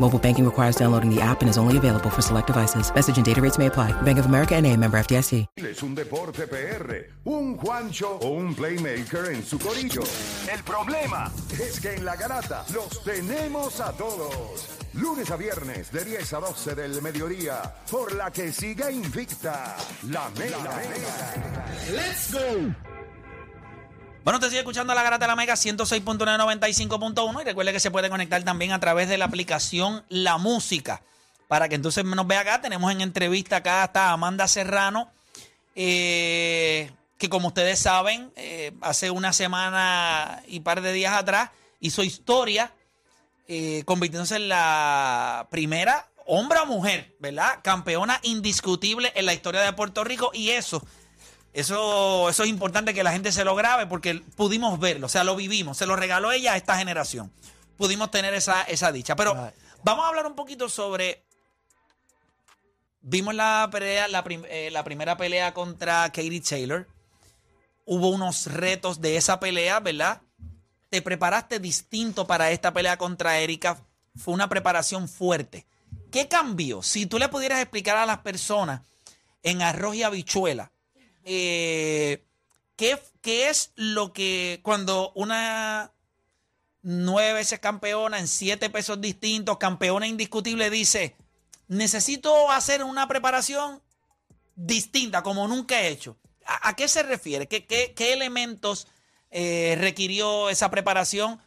Mobile banking requires downloading the app and is only available for select devices. Message and data rates may apply. Bank of America and a member FDIC. Es un deporte PR, un Juancho o un playmaker en su corillo. El problema es que en la garata los tenemos a todos. Lunes a viernes de 10 a 12 del mediodía, por la que siga invicta la Mega. Let's go. Bueno, te sigue escuchando la Garata de la Mega 106.995.1 y recuerde que se puede conectar también a través de la aplicación La Música. Para que entonces nos vea acá, tenemos en entrevista acá hasta Amanda Serrano, eh, que como ustedes saben, eh, hace una semana y par de días atrás hizo historia, eh, convirtiéndose en la primera hombre o mujer, ¿verdad? Campeona indiscutible en la historia de Puerto Rico y eso eso, eso es importante que la gente se lo grabe porque pudimos verlo, o sea, lo vivimos, se lo regaló ella a esta generación. Pudimos tener esa, esa dicha. Pero vamos a hablar un poquito sobre. Vimos la pelea, la, eh, la primera pelea contra Katie Taylor. Hubo unos retos de esa pelea, ¿verdad? Te preparaste distinto para esta pelea contra Erika. Fue una preparación fuerte. ¿Qué cambió? Si tú le pudieras explicar a las personas en arroz y habichuela eh, ¿qué, ¿qué, es lo que cuando una nueve veces campeona en siete pesos distintos, campeona indiscutible, dice, necesito hacer una preparación distinta como nunca he hecho? ¿A, qué se refiere? ¿Qué, qué, qué elementos eh, requirió esa preparación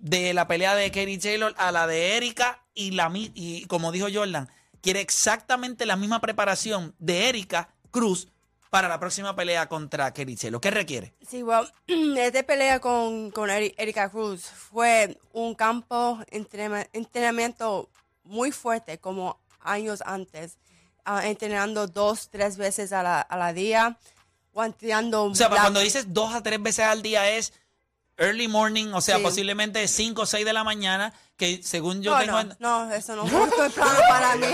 de la pelea de Katie Taylor a la de Erika? Y, la, y como dijo Jordan, quiere exactamente la misma preparación de Erika Cruz para la próxima pelea contra Kerichelo? ¿Qué requiere? Sí, bueno, esta pelea con, con Erika Cruz fue un campo entrenamiento muy fuerte, como años antes, uh, entrenando dos, tres veces a la, a la día, guanteando... O sea, cuando dices dos a tres veces al día es early morning, o sea, posiblemente 5 o 6 de la mañana, que según yo no, tengo... No, no, eso no es plano para mí.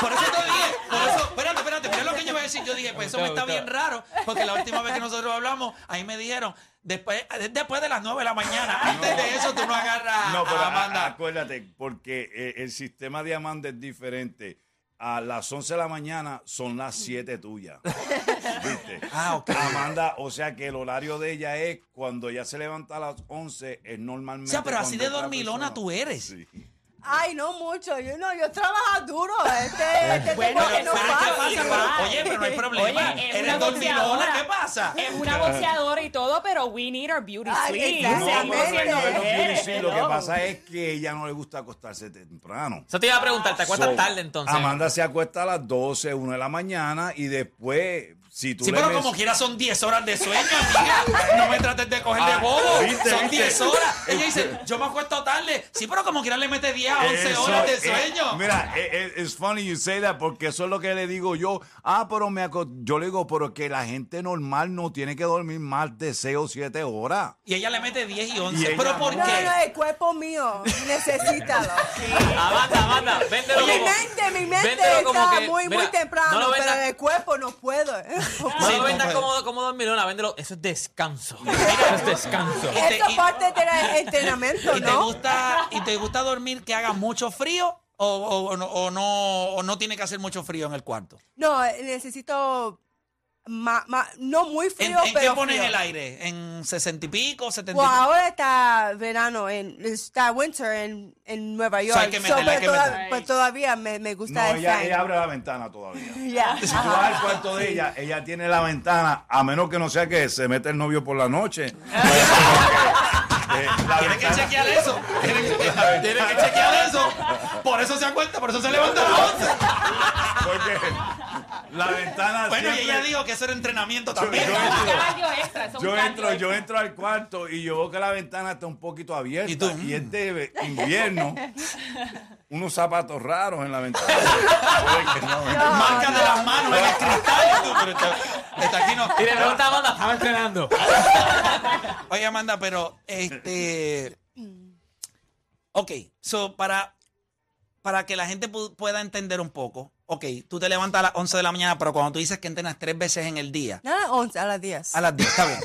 Por eso te dije, por eso, espérate, espérate, mira lo que yo voy a decir. Yo dije, pues eso me está bien raro, porque la última vez que nosotros hablamos, ahí me dijeron, después, después de las 9 de la mañana, antes de eso tú no agarras no, pero a Amanda. acuérdate, porque eh, el sistema de Amanda es diferente a las 11 de la mañana son las 7 tuyas. ¿Viste? Ah, ok. Amanda, o sea que el horario de ella es cuando ella se levanta a las 11, es normalmente. O sea, pero así de dormilona tú eres. Sí. Ay, no mucho. Yo no, yo trabajo duro. Este, este bueno, que no pasa. oye, pero no hay problema. Oye, es ¿Eres dormilona? ¿Qué pasa? Es una boxeadora y todo, pero we need our beauty sleep. No, no, no, beauty Lo que pasa es que ella no le gusta acostarse temprano. Eso te iba a preguntar, ¿te acuestas tarde entonces? Amanda se acuesta a las 12, 1 de la mañana y después si tú sí, pero como quiera son 10 horas de sueño, amiga. No me trates de coger de ah, bobo. son 10 horas. Ella dice, yo me acuesto tarde. Sí, pero como quiera le mete 10 a 11 horas de sueño. mira, es funny you say that porque eso es lo que le digo yo. Ah, pero me yo le digo, pero que la gente normal no tiene que dormir más de 6 o 7 horas. Y ella le mete 10 y 11. ¿Pero por qué? No, no, el cuerpo mío necesita. sí. Amanda, Amanda, véndelo Mi mente, mi mente está muy, muy temprano, pero el cuerpo no puedo. No lo vendas como, como dormilona, véndelo. Eso es descanso. Eso es descanso. Eso es parte del entrenamiento, ¿Y te, gusta, ¿Y te gusta dormir que haga mucho frío o, o, o, no, o no tiene que hacer mucho frío en el cuarto? No, necesito Ma, ma, no muy frío, ¿En, en qué pones el aire? ¿En 60 y pico? 70 y pico? ahora está verano, en, está winter en, en Nueva York. hay que meter, pues todavía me, me gusta no, ella, ella, abre la ventana todavía. Si tú vas al cuarto de ella, ella tiene la ventana, a menos que no sea que se mete el novio por la noche. Eh, la Tiene que chequear eso. Tiene que, tiene que chequear eso. Por eso se acuesta, por eso se levanta a las 11. Porque la ventana Bueno, y ella dijo que eso era entrenamiento también. yo entro- Yo entro, yo extra. entro al cuarto y yo veo que la ventana está un poquito abierta. ¿Y tú? Y es de invierno. unos zapatos raros en la ventana. No. Marcas de las manos en el cristal. tú, pero está, está aquí no. Y le pregunta a Amanda, estaba entrenando. Oye, Amanda, pero este. Ok, so para, para que la gente pu- pueda entender un poco. Ok, tú te levantas a las 11 de la mañana, pero cuando tú dices que entrenas tres veces en el día, No a las 11, a las 10. a las 10, está bien.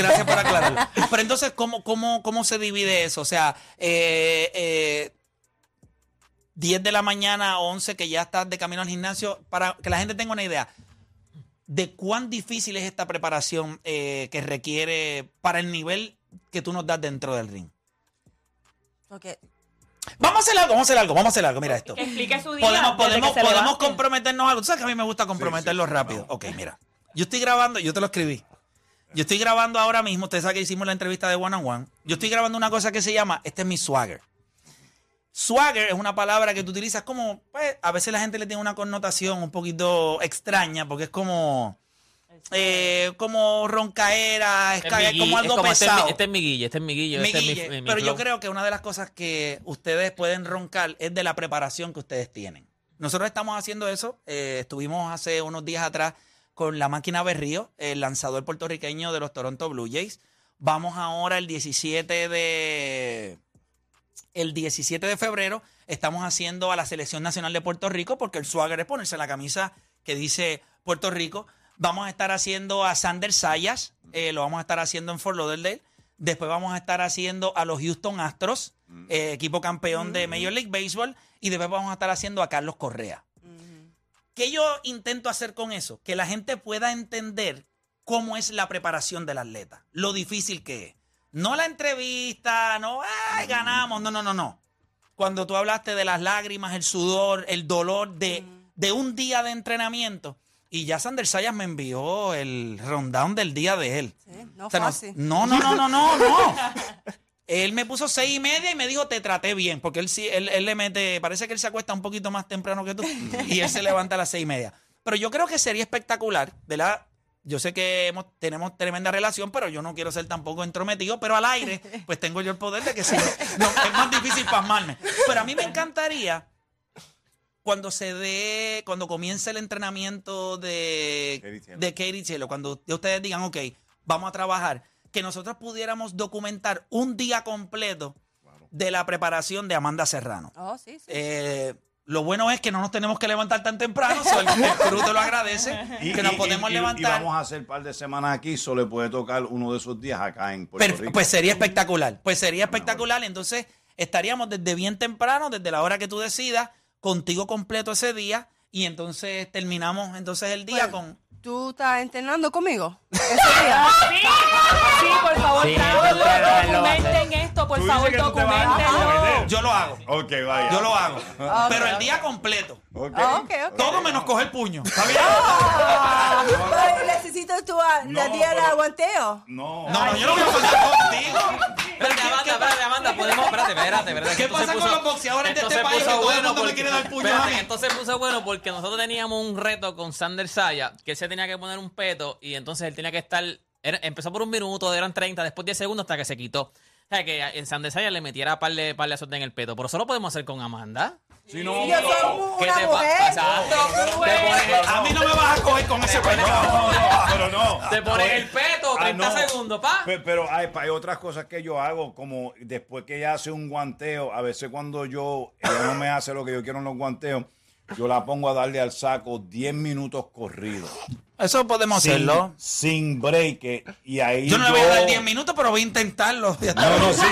Gracias por aclararlo. Pero entonces, ¿cómo, cómo, cómo se divide eso? O sea, eh, eh, 10 de la mañana a 11 que ya estás de camino al gimnasio, para que la gente tenga una idea de cuán difícil es esta preparación eh, que requiere para el nivel que tú nos das dentro del ring. Ok. Vamos a hacer algo, vamos a hacer algo, vamos a hacer algo. Mira esto. Que explique su día. Podemos, podemos, podemos comprometernos a algo. Tú sabes que a mí me gusta comprometerlo rápido. Ok, mira. Yo estoy grabando, yo te lo escribí. Yo estoy grabando ahora mismo, ustedes saben que hicimos la entrevista de One on One. Yo estoy grabando una cosa que se llama, este es mi swagger. Swagger es una palabra que tú utilizas como, pues, a veces la gente le tiene una connotación un poquito extraña, porque es como, eh, como roncaera, es, Este es como algo es como, este pesado. Este es mi guille, este es mi guille, este es mi- Miguille, mi, mi pero yo creo que una de las cosas que ustedes pueden roncar es de la preparación que ustedes tienen. Nosotros estamos haciendo eso. eh, estuvimos hace unos días atrás con la máquina Berrío, el lanzador puertorriqueño de los Toronto Blue Jays. Vamos ahora el 17 de el 17 de febrero estamos haciendo a la Selección Nacional de Puerto Rico porque el swagger es ponerse la camisa que dice Puerto Rico. Vamos a estar haciendo a Sander Sayas, eh, lo vamos a estar haciendo en Fort Lauderdale. Después vamos a estar haciendo a los Houston Astros, eh, equipo campeón de Major League Baseball. Y después vamos a estar haciendo a Carlos Correa. ¿Qué yo intento hacer con eso? Que la gente pueda entender cómo es la preparación del atleta, lo difícil que es. No la entrevista, no, ay, ganamos, no, no, no, no. Cuando tú hablaste de las lágrimas, el sudor, el dolor de, de un día de entrenamiento, y ya Sander Sayas me envió el rundown del día de él. Sí, no O sea, no- fácil. no, no, no, no, no, no. Él me puso seis y media y me dijo, te traté bien, porque él sí, él, él le mete, parece que él se acuesta un poquito más temprano que tú, y él se levanta a las seis y media. Pero yo creo que sería espectacular, ¿verdad? Yo sé que hemos- tenemos tremenda relación, pero yo no quiero ser tampoco entrometido, pero al aire, pues tengo yo el poder de que sí, no, es más difícil pasmarme. Pero a mí me encantaría cuando se dé, cuando comience el entrenamiento de, Katie Taylor. de Katie Taylor, cuando ustedes digan, ok, vamos a trabajar, que nosotros pudiéramos documentar un día completo de la preparación de Amanda Serrano. Oh, sí, sí. Eh, lo bueno es que no nos tenemos que levantar tan temprano, so el, el crew te lo agradece, que nos podemos y- y levantar. vamos a hacer un par de semanas aquí, solo le puede tocar uno de esos días acá en Puerto Rico. pues sería espectacular. Pues sería espectacular. Entonces estaríamos desde bien temprano, desde la hora que tú decidas, contigo completo ese día. Y entonces terminamos entonces el día Pues, con. ¿Tú estás entrenando conmigo? Ese día. Sí, sí, por favor, Sí, documenten esto, por favor, documentenlo. Yo lo hago. Ok, vaya. Yo lo hago. Pero el día completo. Ok. Ah, ok, ok. Todo menos coger puño. ¿Está bien? Necesito tu la día de aguanteo. No. No, no, yo no voy a pasar contigo. Amanda, espérate, Amanda, podemos, espérate, espérate, espérate. ¿Qué pasa con los boxeadores de este país puso que todo el bueno mundo me porque- quiere dar se puso bueno porque nosotros teníamos un reto con Sander Saya, que él se tenía que poner un peto y entonces él tenía que estar, era- empezó por un minuto, eran 30, después 10 segundos hasta que se quitó. O sea, que en Sander Saya le metiera par de, par de azotes en el peto, pero eso lo podemos hacer con Amanda. Si no, Yo soy ¿Qué te pasa? Pones, A mí no me vas a coger con ese no, no, pero no. te pones el peto, 30 no. segundos, pa. Pe- Pero hay, hay otras cosas que yo hago, como después que ella hace un guanteo, a veces cuando yo, ella no me hace lo que yo quiero en los guanteos, yo la pongo a darle al saco 10 minutos corridos. Eso podemos Sin, hacerlo. sin break. Y ahí Yo no le voy a dar 10 minutos, pero voy a intentarlo. No, no, sí.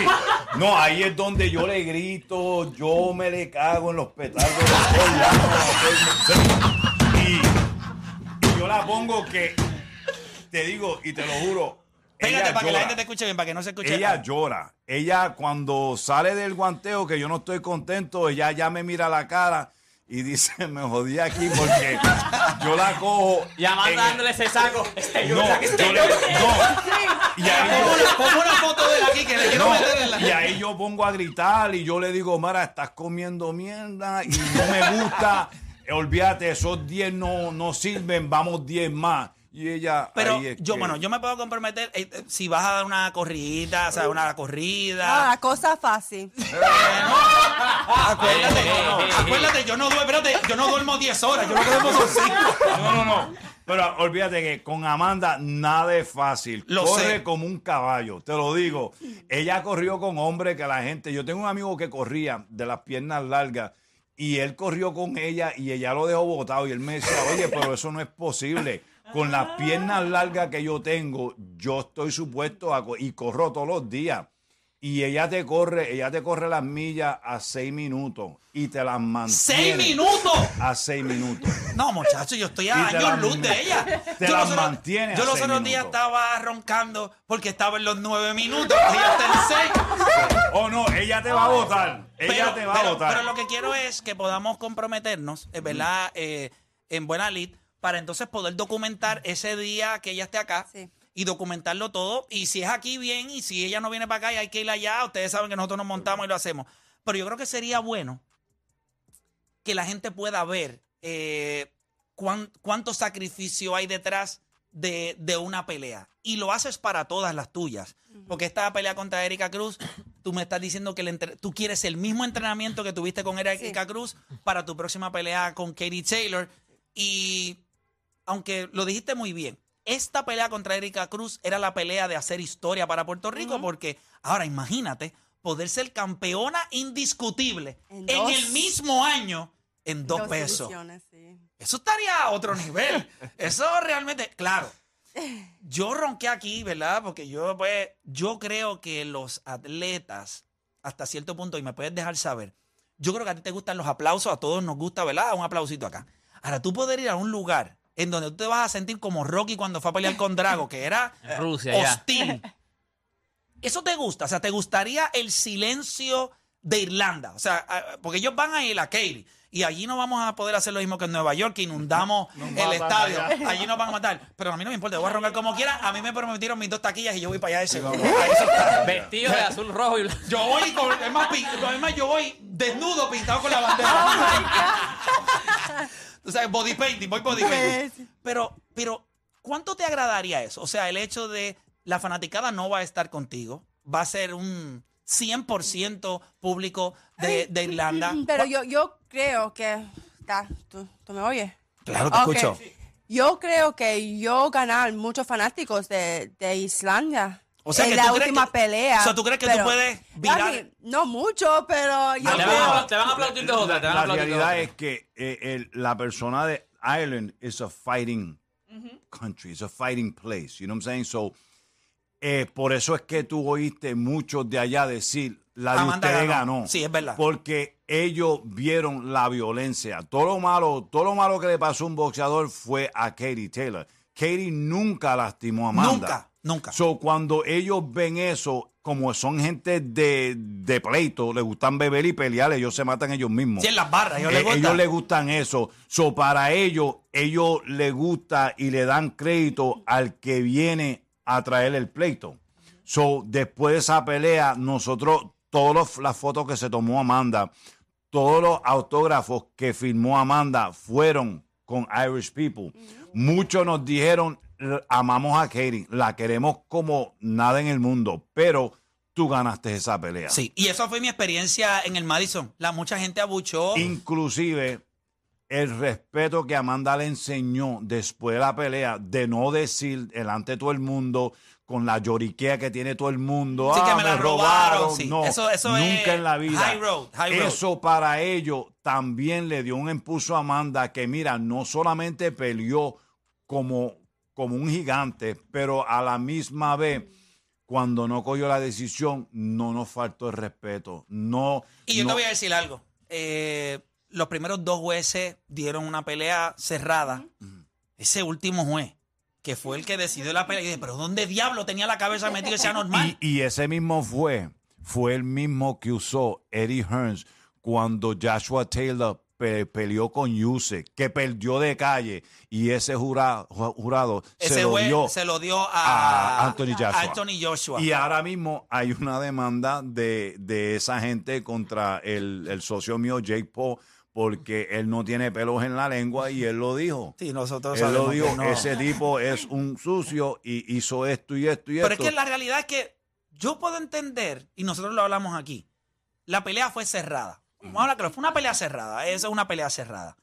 No, ahí es donde yo le grito, yo me le cago en los petardos y yo la pongo que, te digo y te lo juro, Pégate ella para que la llora. gente te escuche bien, para que no se escuche. Ella llora. Ella cuando sale del guanteo que yo no estoy contento, ella ya me mira la cara y dice, me jodí aquí porque yo la cojo. Y Amanda en- dándole ese saco. No, yo le- no. Y ahí Pongo yo- una, pongo una foto de él aquí que le quiero No. me pongo a gritar y yo le digo, Mara, estás comiendo mierda y no me gusta. Olvídate, esos 10 no, no sirven, vamos 10 más. Y ella. Pero ahí es yo, que- bueno, yo me puedo comprometer eh, eh, si vas a dar una corridita, o sea, una corrida. Ah, cosa fácil. Acuérdate, Eh, eh, eh, acuérdate, yo no duermo, espérate, yo no duermo 10 horas, yo no duermo son 5. No, no, no. Pero olvídate que con Amanda nada es fácil. Lo Corre sé. como un caballo, te lo digo. Ella corrió con hombres que la gente. Yo tengo un amigo que corría de las piernas largas y él corrió con ella y ella lo dejó botado. Y él me decía, oye, pero eso no es posible. Con las piernas largas que yo tengo, yo estoy supuesto a. co- y corro todos los días. Y ella te corre, ella te corre las millas a seis minutos y te las mantiene. ¡6 minutos! A seis minutos. No, muchacho, yo estoy a Y años luz de ella. te yo la los mantiene Yo los seis otros días estaba roncando porque estaba en los 9 minutos. Ella está en 6. Oh, no, ella te va a votar. Ella te va a votar. pero lo que quiero es que podamos comprometernos, es ¿verdad? Eh, en buena lid, para entonces poder documentar ese día que ella esté acá. Sí. Y documentarlo todo. Y si es aquí, bien. Y si ella no viene para acá y hay que ir allá, ustedes saben que nosotros nos montamos y lo hacemos. Pero yo creo que sería bueno que la gente pueda ver eh, cuán- cuánto sacrificio hay detrás de, de una pelea. Y lo haces para todas las tuyas. Porque esta pelea contra Erika Cruz, tú me estás diciendo que el tú quieres el mismo entrenamiento que tuviste con Erika Cruz para tu próxima pelea con Katie Taylor. Y aunque lo dijiste muy bien, esta pelea contra Erika Cruz era la pelea de hacer historia para Puerto Rico, porque ahora imagínate poder ser campeona indiscutible en, el mismo año en dos, Dos pesos. sí. Eso estaría a otro nivel. Eso realmente, claro. Yo ronqué aquí, ¿verdad? Porque yo, pues, yo creo que los atletas, hasta cierto punto, y me puedes dejar saber, yo creo que a ti te gustan los aplausos, a todos nos gusta, ¿verdad? Un aplausito acá. Ahora, tú poder ir a un lugar en donde tú te vas a sentir como Rocky cuando fue a pelear con Drago, que era Rusia, ya. hostil. ¿Eso te gusta? O sea, ¿te gustaría el silencio de Irlanda? O sea, porque ellos van a ir a Katy y allí no vamos a poder hacer lo mismo que en Nueva York, que inundamos el estadio. allá. Allí nos van a matar. Pero a mí no me importa, yo voy a roncar como quiera. A mí me prometieron mis dos taquillas y yo voy para allá de está. Vestido de azul, rojo y blanco. Yo voy con, es más, pin- es más, yo voy desnudo pintado con la bandera. Tú sabes, body painting, voy body painting. Pero, pero, ¿cuánto te agradaría eso? O sea, el hecho de la fanaticada no va a estar contigo, va a ser un 100% público de, de Irlanda. Pero yo, yo creo que... ¿tú, tú me oyes? Claro, te Ok. escucho. Yo creo que yo ganar muchos fanáticos de, de Islandia. O sea, en que la tú crees última que- pelea. o sea, ¿tú crees que tú puedes virar? No mucho, pero yo Te van, a, creo... te van a aplaudir de otra, te van a La aplaudir de realidad es que eh, el- la persona de Ireland is a fighting country, it's a fighting place. You know what I'm saying? So, eh, por eso es que tú oíste muchos de allá decir la de Amanda ustedes ganó. ganó. Sí, es verdad. Porque ellos vieron la violencia. Todo lo malo, todo lo malo que le pasó a un boxeador fue a Katie Taylor. Katie nunca lastimó a Amanda. Nunca, nunca. So, cuando ellos ven eso, como son gente de, de pleito, les gustan beber y pelear, ellos se matan ellos mismos. Sí, en las barras, ellos les Eh, gusta. ellos les gustan eso. So, para ellos, ellos les gusta y le dan crédito al que viene a traer el pleito. So, después de esa pelea, nosotros, todas las fotos que se tomó Amanda, todos los autógrafos que firmó Amanda fueron con Irish People. Muchos nos dijeron, amamos a Katie, la queremos como nada en el mundo, pero tú ganaste esa pelea. Sí, y esa fue mi experiencia en el Madison. La mucha gente abuchó. Inclusive el respeto que Amanda le enseñó después de la pelea de no decir delante de todo el mundo con la lloriquea que tiene todo el mundo. Sí, que "Ah, me la robaron", sí. No, Eso- eso nunca es en la vida. high road, high road. Eso para ellos también le dio un impulso a Amanda que mira, no solamente peleó como, como un gigante, pero a la misma vez cuando no cogió la decisión, no nos faltó el respeto. No, Y yo no- te voy a decir algo. Eh, los primeros dos jueces dieron una pelea cerrada. Ese último juez, que fue el que decidió la pelea, y dije, pero ¿dónde diablo tenía la cabeza metido ese anormal? Y, y ese mismo fue, fue el mismo que usó Eddie Hearns cuando Joshua Taylor pe- peleó con Yuse, que perdió de calle y ese jura- ju- jurado Ese se lo dio se lo dio a a, Anthony Joshua. a Anthony Joshua. Y ahora mismo hay una demanda de, de esa gente contra el, el socio mío, Jake Paul, porque él no tiene pelos en la lengua y él lo dijo. Sí, nosotros Él lo dijo, que no. ese tipo es un sucio y hizo esto y esto y esto. Pero es que la realidad es que yo puedo entender, y nosotros lo hablamos aquí, la pelea fue cerrada. Vamos a hablar claro, fue una pelea cerrada. Esa es una pelea cerrada.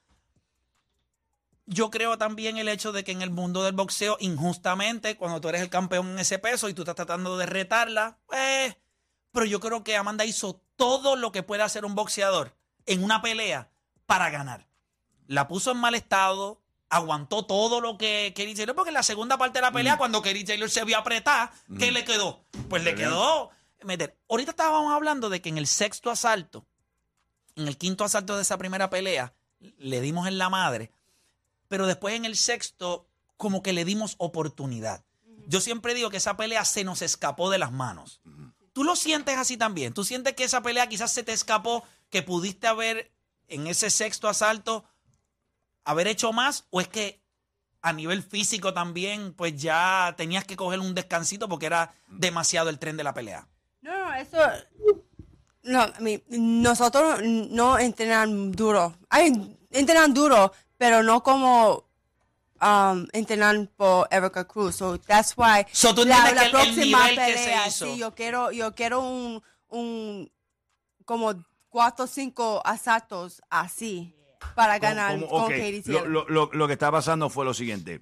Yo creo también el hecho de que en el mundo del boxeo, injustamente, cuando tú eres el campeón en ese peso y tú estás tratando de retarla, pues. Pero yo creo que Amanda hizo todo lo que puede hacer un boxeador en una pelea para ganar. La puso en mal estado, aguantó todo lo que Kerry Taylor, porque en la segunda parte de la pelea, cuando Kerry Taylor se vio apretar, ¿qué le quedó? Pues le quedó meter. Ahorita estábamos hablando de que en el sexto asalto, en el quinto asalto de esa primera pelea, le dimos en la madre, pero después en el sexto, como que le dimos oportunidad. Yo siempre digo que esa pelea se nos escapó de las manos. ¿Tú lo sientes así también? ¿Tú sientes que esa pelea quizás se te escapó, que pudiste haber en ese sexto asalto haber hecho más? ¿O es que a nivel físico también, pues ya tenías que coger un descansito porque era demasiado el tren de la pelea? No, no, eso. No, I mean, nosotros no entrenan duro. Ay, entrenan duro, pero no como um, entrenan por Erica Cruz. So that's why. So, ¿tú entiendes que el- el nivel que se hizo? sí, yo quiero, yo quiero un, un como cuatro o cinco asaltos así para ganar Como- con Katie lo, Taylor. lo- lo- lo que está pasando fue lo siguiente.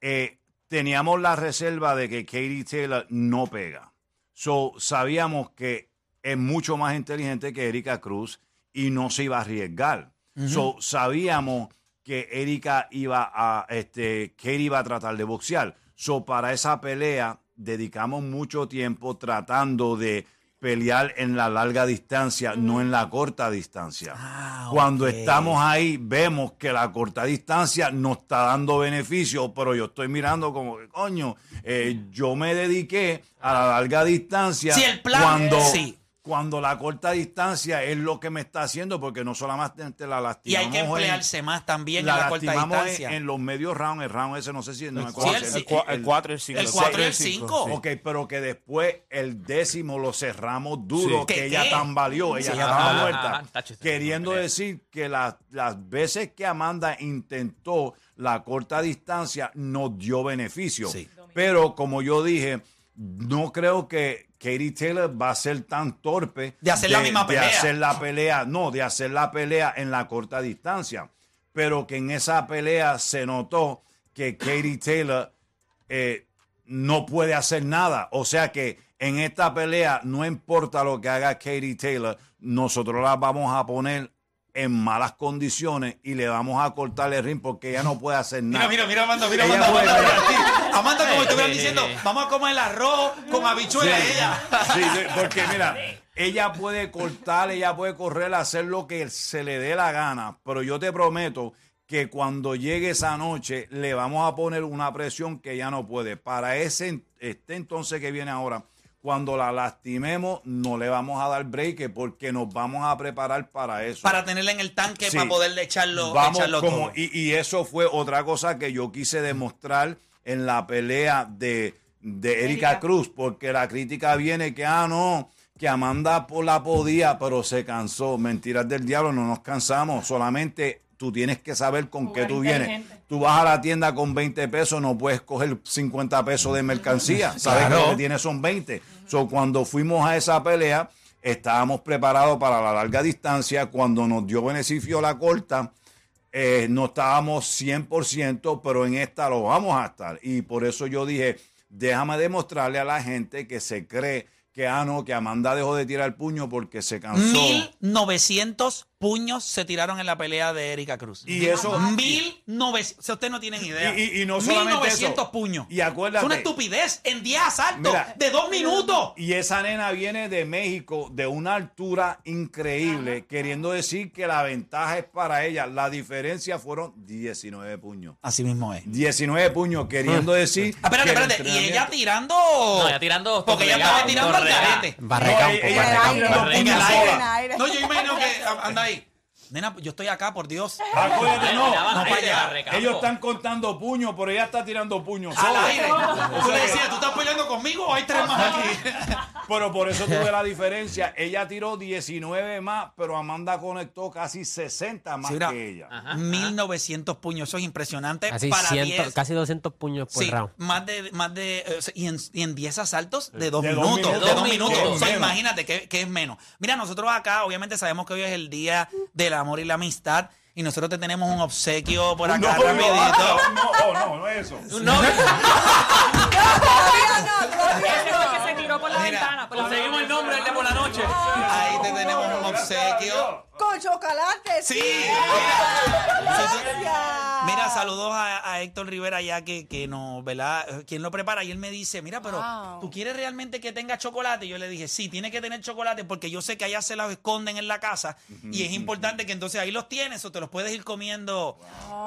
Eh, teníamos la reserva de que Katie Taylor no pega. So, sabíamos que es mucho más inteligente que Erika Cruz y no se iba a arriesgar. So, sabíamos que Erika iba a, este, Katie iba a tratar de boxear. So, para esa pelea dedicamos mucho tiempo tratando de pelear en la larga distancia, no en la corta distancia. Ah, Cuando estamos ahí, vemos que la corta distancia nos está dando beneficio, pero yo estoy mirando como que, coño, eh, yo me dediqué a la larga distancia Sí, el plan, cuando, sí. Cuando la corta distancia es lo que me está haciendo, porque no solamente la Y lastimamos hay que en- emplearse más también la en la corta en, distancia. en los medios rounds, el round ese, no sé si no me Sí, acuerdo. el- el- el el- El 4 y el 5. el cuatro y el cinco. Ok, pero que después el décimo lo cerramos duro, Sí. que ¿Qué, ella qué? tambaleó, ella Sí, estaba ajá, muerta. tacho, esa queriendo decir que las, las veces que Amanda intentó la corta distancia nos dio beneficio. Sí. Pero como yo dije, no creo que Katie Taylor va a ser tan torpe De hacer la misma de pelea. hacer la pelea, no, de hacer la pelea en la corta distancia. Pero que en esa pelea se notó que Katie Taylor eh, no puede hacer nada. O sea que en esta pelea, no importa lo que haga Katie Taylor, nosotros la vamos a poner en malas condiciones y le vamos a cortar el ring porque ella no puede hacer nada. Mira, mira, mira, Amanda, mira, Ella Amanda, puede- Amanda, mira. Amanda, como estuvieran diciendo, vamos a comer el arroz con habichuelas, ella. Sí, sí, porque mira, ella puede cortar, ella puede correr, hacer lo que se le dé la gana, pero yo te prometo que cuando llegue esa noche le vamos a poner una presión que ella no puede. Para ese este entonces que viene ahora, cuando la lastimemos, no le vamos a dar break porque nos vamos a preparar para eso. Para tenerla en el tanque, Sí. para poderle echarlo, Vamos echarlo como, todo. y, y eso fue otra cosa que yo quise demostrar en la pelea de, de Erika. Cruz, porque la crítica viene que, ah, no, que Amanda la podía, pero se cansó. Mentiras del diablo, no nos cansamos, solamente tú tienes que saber con qué tú vienes. Tú vas a la tienda con 20 pesos, no puedes coger 50 pesos de mercancía. Sabes que lo que tienes son 20. So, cuando fuimos a esa pelea, estábamos preparados para la larga distancia. Cuando nos dio beneficio la corta, eh, no estábamos 100%, pero en esta lo vamos a estar. Y por eso yo dije, déjame demostrarle a la gente que se cree que, ah, no, que Amanda dejó de tirar el puño porque se cansó. 1900 puños se tiraron en la pelea de Erika Cruz. Y eso- 1900. O sea, ustedes no tienen idea. Y- y- y no solamente 1900 eso. puños. Y acuérdate- Es una estupidez. En 10 asaltos Mira. de dos minutos. Y esa nena viene de México de una altura increíble, queriendo decir que la ventaja es para ella. La diferencia fueron 19 puños. Así mismo es. 19 puños, queriendo decir. Ah, espérate, espérate. Y ella tirando. No, ella tirando Porque ella estaba tirando al torregado. garete. No, Barrecampo. No, yo imagino que. Anda ahí. Nena, yo estoy acá, por Dios. Acuérdate, no. No para allá. Ellos están contando puños, pero ella está tirando puños Al aire. Tú le decías, ¿tú estás peleando conmigo o hay tres más aquí? Pero por eso tuve la diferencia. Ella tiró 19 más, pero Amanda conectó casi 60 más Sí, mira, que ella. Ajá. 1900 puños, eso es impresionante. Casi, para 100, 10. casi 200 puños por Sí, round. más de, más de, eh, y en, y en 10 asaltos de dos De dos minutos. minutos. De dos Dos minutos. minutos. O sea, Menos. imagínate que, que es menos. Mira, nosotros acá, obviamente sabemos que hoy es el día del amor y la amistad. Y nosotros te tenemos un obsequio por acá No, no, rapidito. no, no, no, no eso. No, el que se no. Tiró por la Mira, ventana. Por la Conseguimos el nombre, el de por la noche. Ahí te tenemos un obsequio. Con chocolate. Sí. Mira, saludos a, a Héctor Rivera ya que, que nos, ¿verdad? ¿Quién lo prepara? Y él me dice, mira, pero Wow. ¿tú quieres realmente que tenga chocolate? Y yo le dije, sí, tiene que tener chocolate porque yo sé que allá se los esconden en la casa y es importante que entonces ahí los tienes o te los puedes ir comiendo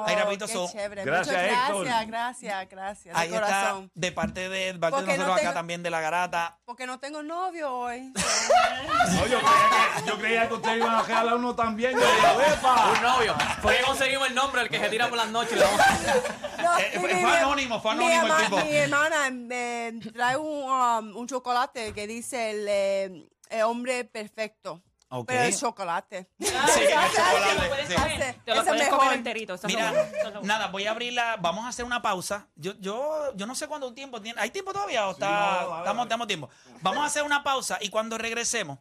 ahí rapidito. Qué chévere. Gracias, Muchas Héctor. gracias, gracias, gracias. De ahí está corazón. de parte de, de parte de Porque no nosotros acá tengo- también de la garata. Porque no tengo novio hoy. No, yo, creía que, yo creía que ustedes iban a regalar uno también. Yo dije, "Epa". Un novio. Fue que conseguimos el nombre, el que se tira por las noches. le vamos a- No, Eh, y fue- mi- fue anónimo, fue anónimo el herma- tipo. Mi hermana me trae un, um, un chocolate que dice el, eh, el hombre perfecto. Ok. Pero es chocolate. Sí, el chocolate, Te lo puedes sí. Te lo Ese puedes mejor. comer enterito. eso Mira, bueno, eso es lo bueno. nada, voy a abrirla. Vamos a hacer una pausa. Yo, yo, yo no sé cuánto tiempo tiene. ¿Hay tiempo todavía o está? no, a ver, estamos, estamos tiempo. Vamos a hacer una pausa y cuando regresemos,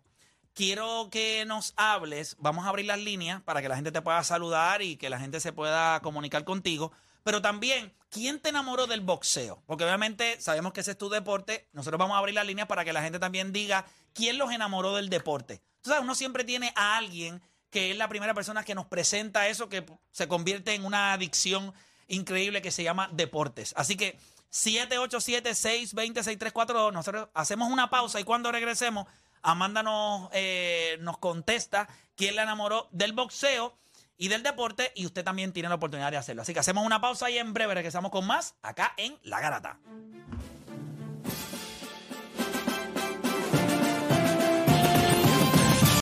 quiero que nos hables. Vamos a abrir las líneas para que la gente te pueda saludar y que la gente se pueda comunicar contigo. Pero también, ¿quién te enamoró del boxeo? Porque obviamente sabemos que ese es tu deporte. Nosotros vamos a abrir las líneas para que la gente también diga quién los enamoró del deporte. Tú sabes, uno siempre tiene a alguien que es la primera persona que nos presenta eso, que se convierte en una adicción increíble que se llama deportes. Así que 787-620-6342, nosotros hacemos una pausa y cuando regresemos, Amanda nos, eh, nos contesta quién la enamoró del boxeo y del deporte y usted también tiene la oportunidad de hacerlo. Así que hacemos una pausa y en breve regresamos con más acá en La Garata.